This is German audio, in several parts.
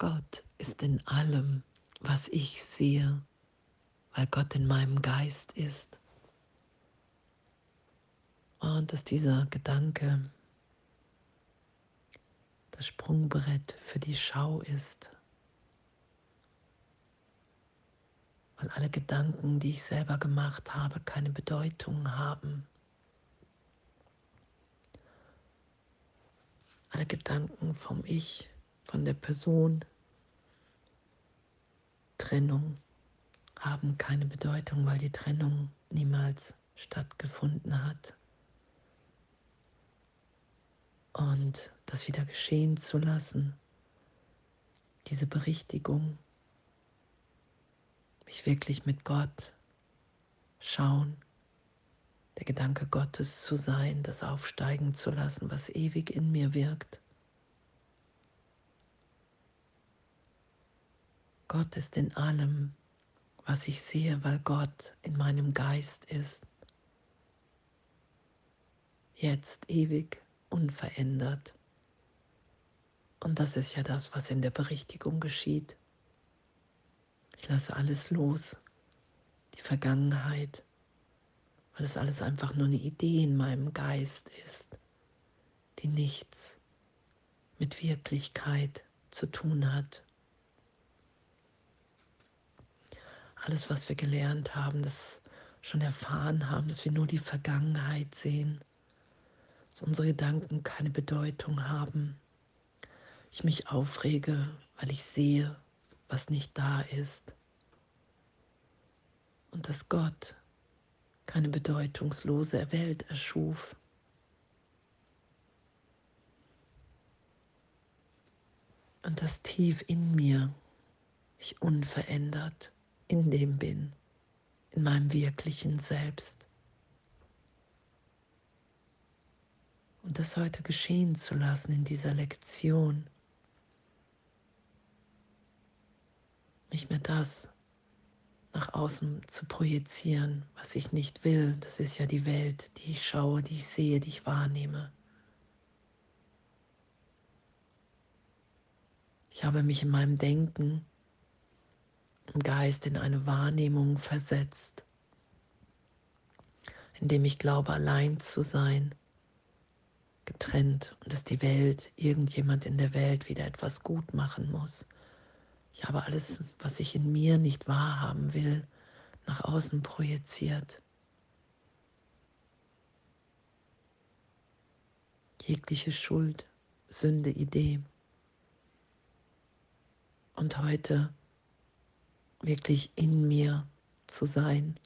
Gott ist in allem, was ich sehe, weil Gott in meinem Geist ist. Und dass dieser Gedanke das Sprungbrett für die Schau ist. Weil alle Gedanken, die ich selber gemacht habe, keine Bedeutung haben. Alle Gedanken vom Ich, von der Person, Trennung haben keine Bedeutung, weil die Trennung niemals stattgefunden hat. Und das wieder geschehen zu lassen, diese Berichtigung, mich wirklich mit Gott schauen, der Gedanke Gottes zu sein, das aufsteigen zu lassen, was ewig in mir wirkt. Gott ist in allem, was ich sehe, weil Gott in meinem Geist ist. Jetzt ewig unverändert. Und das ist ja das, was in der Berichtigung geschieht. Ich lasse alles los, die Vergangenheit, weil es alles einfach nur eine Idee in meinem Geist ist, die nichts mit Wirklichkeit zu tun hat. Alles, was wir gelernt haben, das schon erfahren haben, dass wir nur die Vergangenheit sehen, dass unsere Gedanken keine Bedeutung haben. Ich mich aufrege, weil ich sehe, was nicht da ist. Und dass Gott keine bedeutungslose Welt erschuf. Und dass tief in mir ich unverändert in dem bin, in meinem wirklichen Selbst. Und das heute geschehen zu lassen in dieser Lektion. Nicht mehr das nach außen zu projizieren, was ich nicht will. Das ist ja die Welt, die ich schaue, die ich sehe, die ich wahrnehme. Ich habe mich in meinem Denken, im Geist in eine Wahrnehmung versetzt, in dem ich glaube, allein zu sein getrennt und dass die Welt, irgendjemand in der Welt wieder etwas gut machen muss. Ich habe alles, was ich in mir nicht wahrhaben will, nach außen projiziert. Jegliche Schuld, Sünde, Idee. Und heute wirklich in mir zu sein,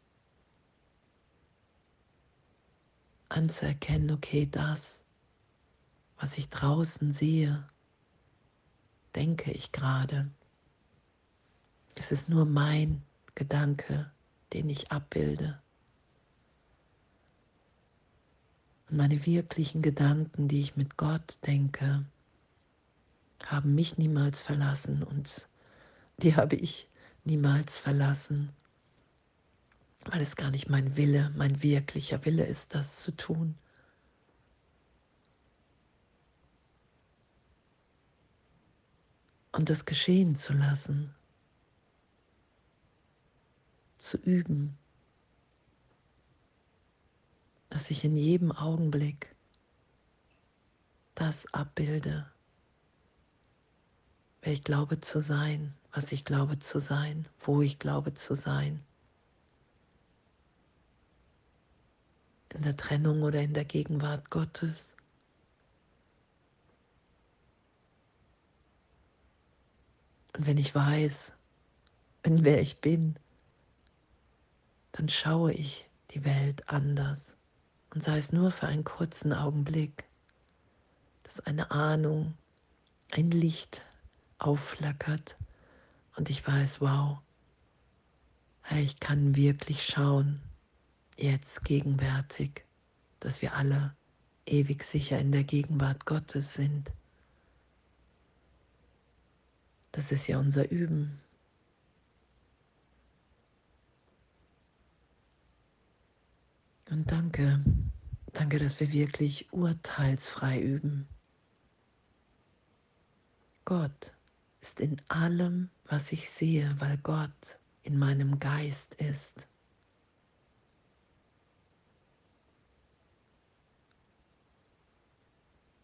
anzuerkennen, okay, das was ich draußen sehe, denke ich gerade. Es ist nur mein Gedanke, den ich abbilde. Und meine wirklichen Gedanken, die ich mit Gott denke, haben mich niemals verlassen und die habe ich niemals verlassen, weil es gar nicht mein Wille, mein wirklicher Wille ist, das zu tun. und es geschehen zu lassen, zu üben, dass ich in jedem Augenblick das abbilde, wer ich glaube zu sein, was ich glaube zu sein, wo ich glaube zu sein. In der Trennung oder in der Gegenwart Gottes. Und wenn ich weiß, in wer ich bin, dann schaue ich die Welt anders. Und sei es nur für einen kurzen Augenblick, dass eine Ahnung, ein Licht aufflackert und ich weiß, wow, ich kann wirklich schauen, jetzt gegenwärtig, dass wir alle ewig sicher in der Gegenwart Gottes sind. Das ist ja unser Üben. Und danke, danke, dass wir wirklich urteilsfrei üben. Gott ist in allem, was ich sehe, weil Gott in meinem Geist ist.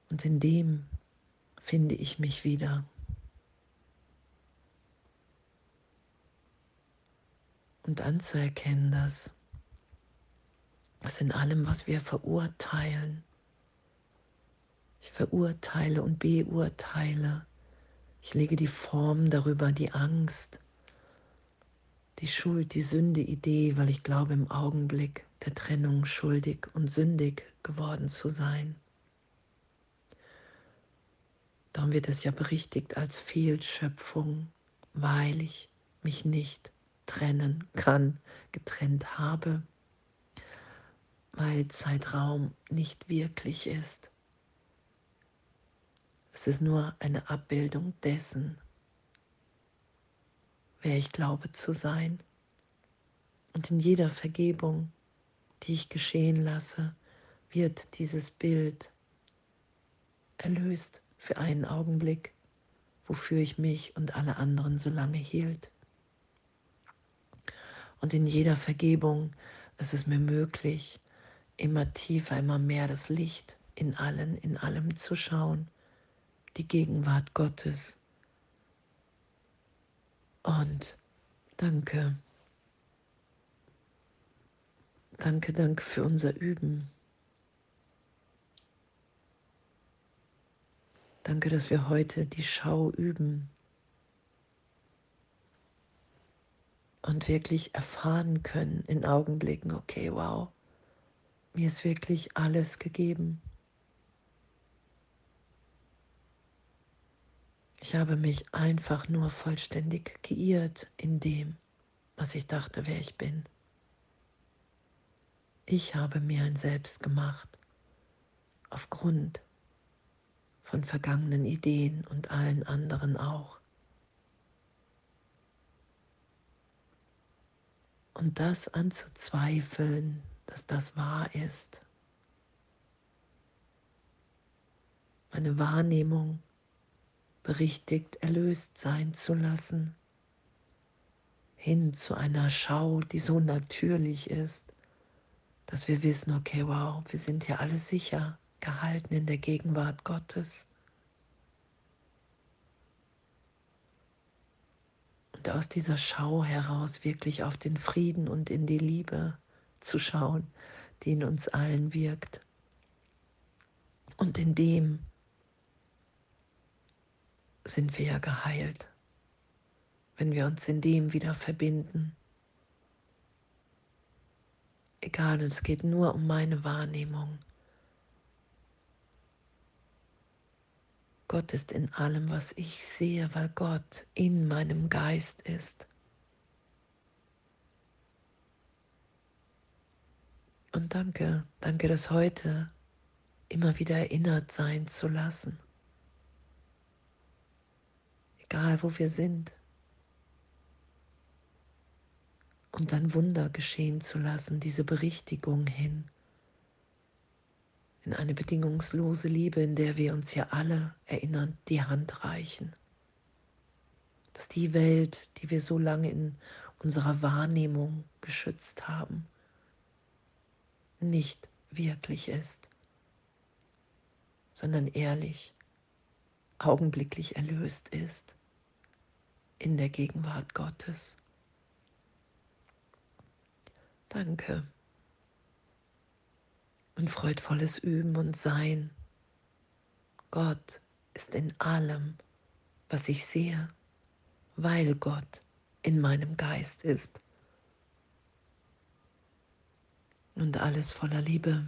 Und in dem finde ich mich wieder. Und anzuerkennen, dass es in allem, was wir verurteilen, ich verurteile und beurteile, ich lege die Form darüber, die Angst, die Schuld, die Sünde, Idee, weil ich glaube im Augenblick der Trennung schuldig und sündig geworden zu sein. Darum wird es ja berichtigt als Fehlschöpfung, weil ich mich nicht trennen kann, getrennt habe, weil Zeitraum nicht wirklich ist. Es ist nur eine Abbildung dessen, wer ich glaube zu sein. Und in jeder Vergebung, die ich geschehen lasse, wird dieses Bild erlöst für einen Augenblick, wofür ich mich und alle anderen so lange hielt. Und in jeder Vergebung ist es mir möglich, immer tiefer, immer mehr das Licht in allen, in allem zu schauen die Gegenwart Gottes. Und danke. Danke, danke für unser Üben. Danke, dass wir heute die Schau üben und wirklich erfahren können in Augenblicken, okay, wow, mir ist wirklich alles gegeben. Ich habe mich einfach nur vollständig geirrt in dem, was ich dachte, wer ich bin. Ich habe mir ein Selbst gemacht aufgrund von vergangenen Ideen und allen anderen auch. Und das anzuzweifeln, dass das wahr ist, meine Wahrnehmung berichtigt erlöst sein zu lassen, hin zu einer Schau, die so natürlich ist, dass wir wissen, okay, wow, wir sind hier alle sicher gehalten in der Gegenwart Gottes. Und aus dieser Schau heraus wirklich auf den Frieden und in die Liebe zu schauen, die in uns allen wirkt. Und in dem sind wir ja geheilt, wenn wir uns in dem wieder verbinden. Egal, es geht nur um meine Wahrnehmung. Gott ist in allem, was ich sehe, weil Gott in meinem Geist ist. Und danke, danke, das heute immer wieder erinnert sein zu lassen egal wo wir sind. Und dann Wunder geschehen zu lassen, diese Berichtigung hin in eine bedingungslose Liebe, in der wir uns ja alle erinnern, die Hand reichen. Dass die Welt, die wir so lange in unserer Wahrnehmung geschützt haben, nicht wirklich ist, sondern ehrlich, augenblicklich erlöst ist in der Gegenwart Gottes. Danke. Und freudvolles Üben und Sein. Gott ist in allem, was ich sehe, weil Gott in meinem Geist ist. Und alles voller Liebe.